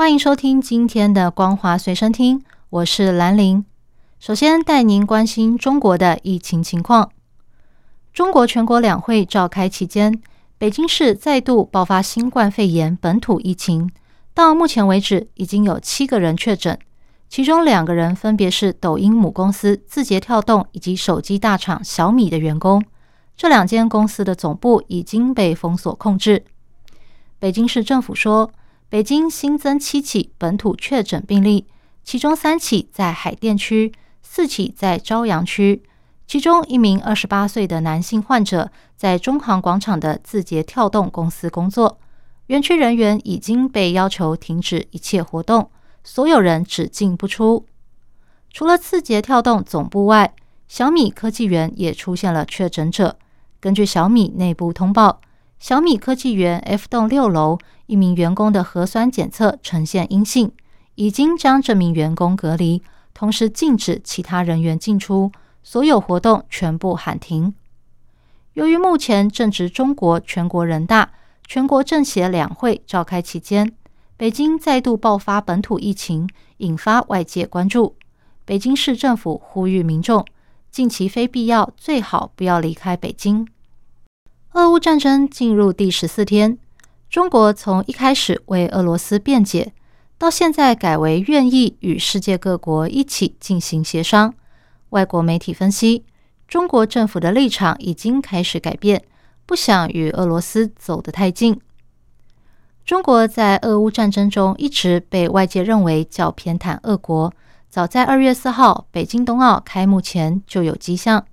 欢迎收听今天的《光华随身听》，我是兰玲。首先带您关心中国的疫情情况。中国全国两会召开期间，北京市再度爆发新冠肺炎本土疫情。到目前为止，已经有七个人确诊，其中两个人分别是抖音母公司字节跳动以及手机大厂小米的员工。这两间公司的总部已经被封锁控制。北京市政府说，北京新增七起本土确诊病例，其中三起在海淀区。四起在朝阳区，其中一名二十八岁的男性患者在中航广场的字节跳动公司工作，园区人员已经被要求停止一切活动，所有人只进不出。除了字节跳动总部外，小米科技园也出现了确诊者。根据小米内部通报，小米科技园 F 栋六楼一名员工的核酸检测呈现阴性，已经将这名员工隔离。同时禁止其他人员进出，所有活动全部喊停。由于目前正值中国全国人大、全国政协两会召开期间，北京再度爆发本土疫情，引发外界关注。北京市政府呼吁民众近期非必要最好不要离开北京。俄乌战争进入第十四天，中国从一开始为俄罗斯辩解。到现在改为愿意与世界各国一起进行协商。外国媒体分析，中国政府的立场已经开始改变，不想与俄罗斯走得太近。中国在俄乌战争中一直被外界认为较偏袒俄国，早在二月四号北京冬奥开幕前就有迹象。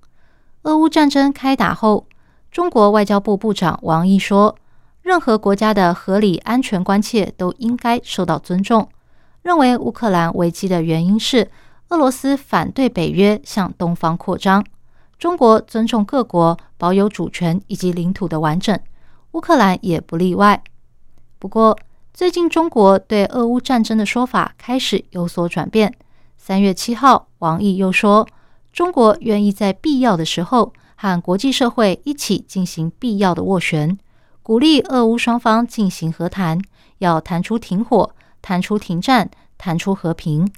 俄乌战争开打后，中国外交部部长王毅说。任何国家的合理安全关切都应该受到尊重。认为乌克兰危机的原因是俄罗斯反对北约向东方扩张，中国尊重各国保有主权以及领土的完整，乌克兰也不例外。不过，最近中国对俄乌战争的说法开始有所转变。三月七号，王毅又说，中国愿意在必要的时候和国际社会一起进行必要的斡旋。鼓励俄乌双方进行和谈，要谈出停火、谈出停战、谈出和平。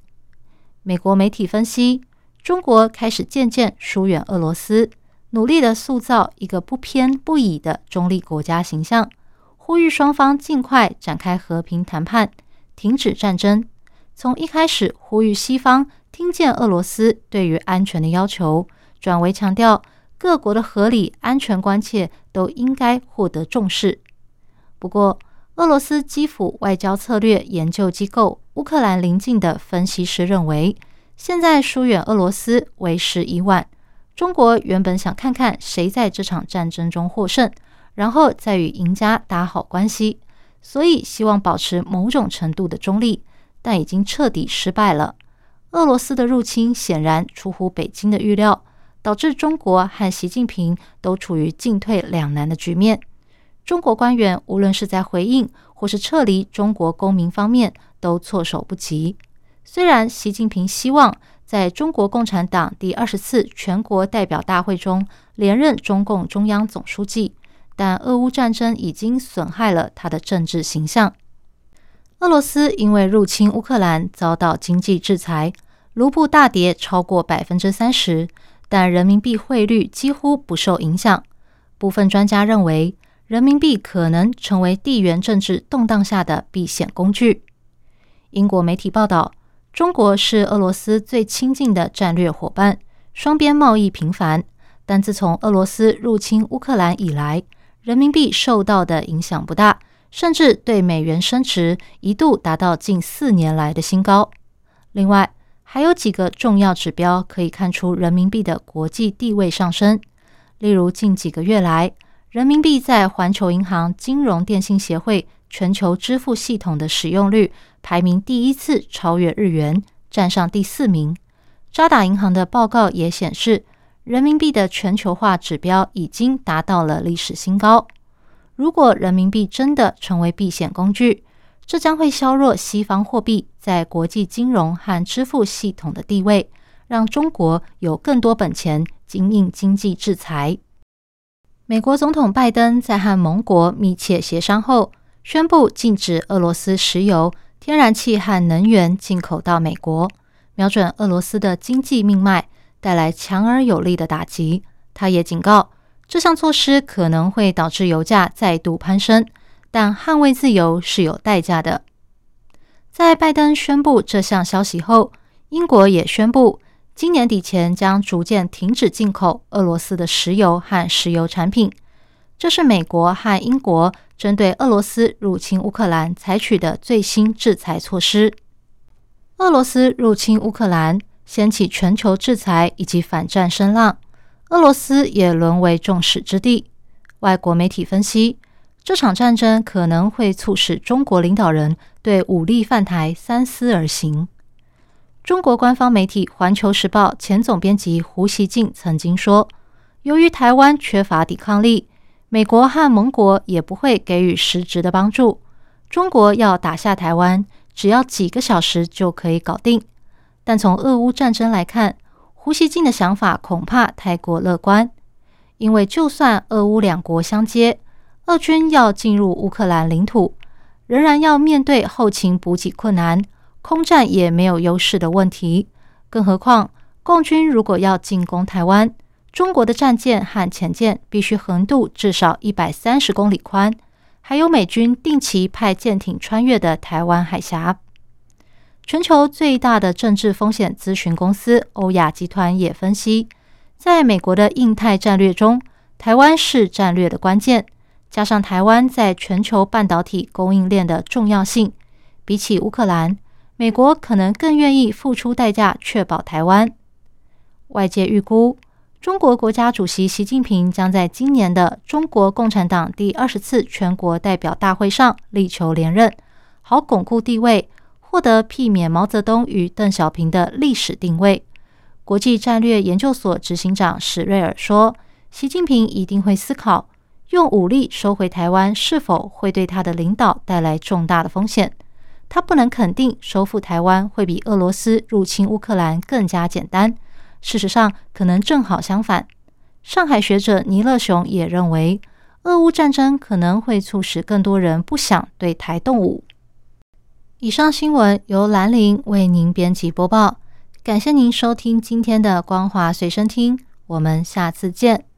美国媒体分析，中国开始渐渐疏远俄罗斯，努力的塑造一个不偏不倚的中立国家形象，呼吁双方尽快展开和平谈判，停止战争。从一开始呼吁西方听见俄罗斯对于安全的要求，转为强调。各国的合理安全关切都应该获得重视。不过，俄罗斯基辅外交策略研究机构乌克兰邻近的分析师认为，现在疏远俄罗斯为时已晚。中国原本想看看谁在这场战争中获胜，然后再与赢家打好关系，所以希望保持某种程度的中立，但已经彻底失败了。俄罗斯的入侵显然出乎北京的预料。导致中国和习近平都处于进退两难的局面。中国官员无论是在回应或是撤离中国公民方面都措手不及。虽然习近平希望在中国共产党第二十次全国代表大会中连任中共中央总书记，但俄乌战争已经损害了他的政治形象。俄罗斯因为入侵乌克兰遭到经济制裁，卢布大跌超过百分之三十。但人民币汇率几乎不受影响。部分专家认为，人民币可能成为地缘政治动荡下的避险工具。英国媒体报道，中国是俄罗斯最亲近的战略伙伴，双边贸易频繁。但自从俄罗斯入侵乌克兰以来，人民币受到的影响不大，甚至对美元升值一度达到近四年来的新高。另外，还有几个重要指标可以看出人民币的国际地位上升，例如近几个月来，人民币在环球银行金融电信协会全球支付系统的使用率排名第一次超越日元，站上第四名。渣打银行的报告也显示，人民币的全球化指标已经达到了历史新高。如果人民币真的成为避险工具，这将会削弱西方货币在国际金融和支付系统的地位，让中国有更多本钱经营经济制裁。美国总统拜登在和盟国密切协商后，宣布禁止俄罗斯石油、天然气和能源进口到美国，瞄准俄罗斯的经济命脉，带来强而有力的打击。他也警告，这项措施可能会导致油价再度攀升，但捍卫自由是有代价的。在拜登宣布这项消息后，英国也宣布。今年底前将逐渐停止进口俄罗斯的石油和石油产品，这是美国和英国针对俄罗斯入侵乌克兰采取的最新制裁措施。俄罗斯入侵乌克兰，掀起全球制裁以及反战声浪，俄罗斯也沦为众矢之的。外国媒体分析，这场战争可能会促使中国领导人对武力犯台三思而行。中国官方媒体《环球时报》前总编辑胡锡进曾经说：“由于台湾缺乏抵抗力，美国和盟国也不会给予实质的帮助。中国要打下台湾，只要几个小时就可以搞定。”但从俄乌战争来看，胡锡进的想法恐怕太过乐观，因为就算俄乌两国相接，俄军要进入乌克兰领土，仍然要面对后勤补给困难。空战也没有优势的问题，更何况共军如果要进攻台湾，中国的战舰和潜舰必须横渡至少一百三十公里宽，还有美军定期派舰艇穿越的台湾海峡。全球最大的政治风险咨询公司欧亚集团也分析，在美国的印太战略中，台湾是战略的关键，加上台湾在全球半导体供应链的重要性，比起乌克兰。美国可能更愿意付出代价确保台湾。外界预估，中国国家主席习近平将在今年的中国共产党第二十次全国代表大会上力求连任，好巩固地位，获得避免毛泽东与邓小平的历史定位。国际战略研究所执行长史瑞尔说：“习近平一定会思考，用武力收回台湾是否会对他的领导带来重大的风险。”他不能肯定收复台湾会比俄罗斯入侵乌克兰更加简单。事实上，可能正好相反。上海学者倪乐雄也认为，俄乌战争可能会促使更多人不想对台动武。以上新闻由兰陵为您编辑播报，感谢您收听今天的光华随身听，我们下次见。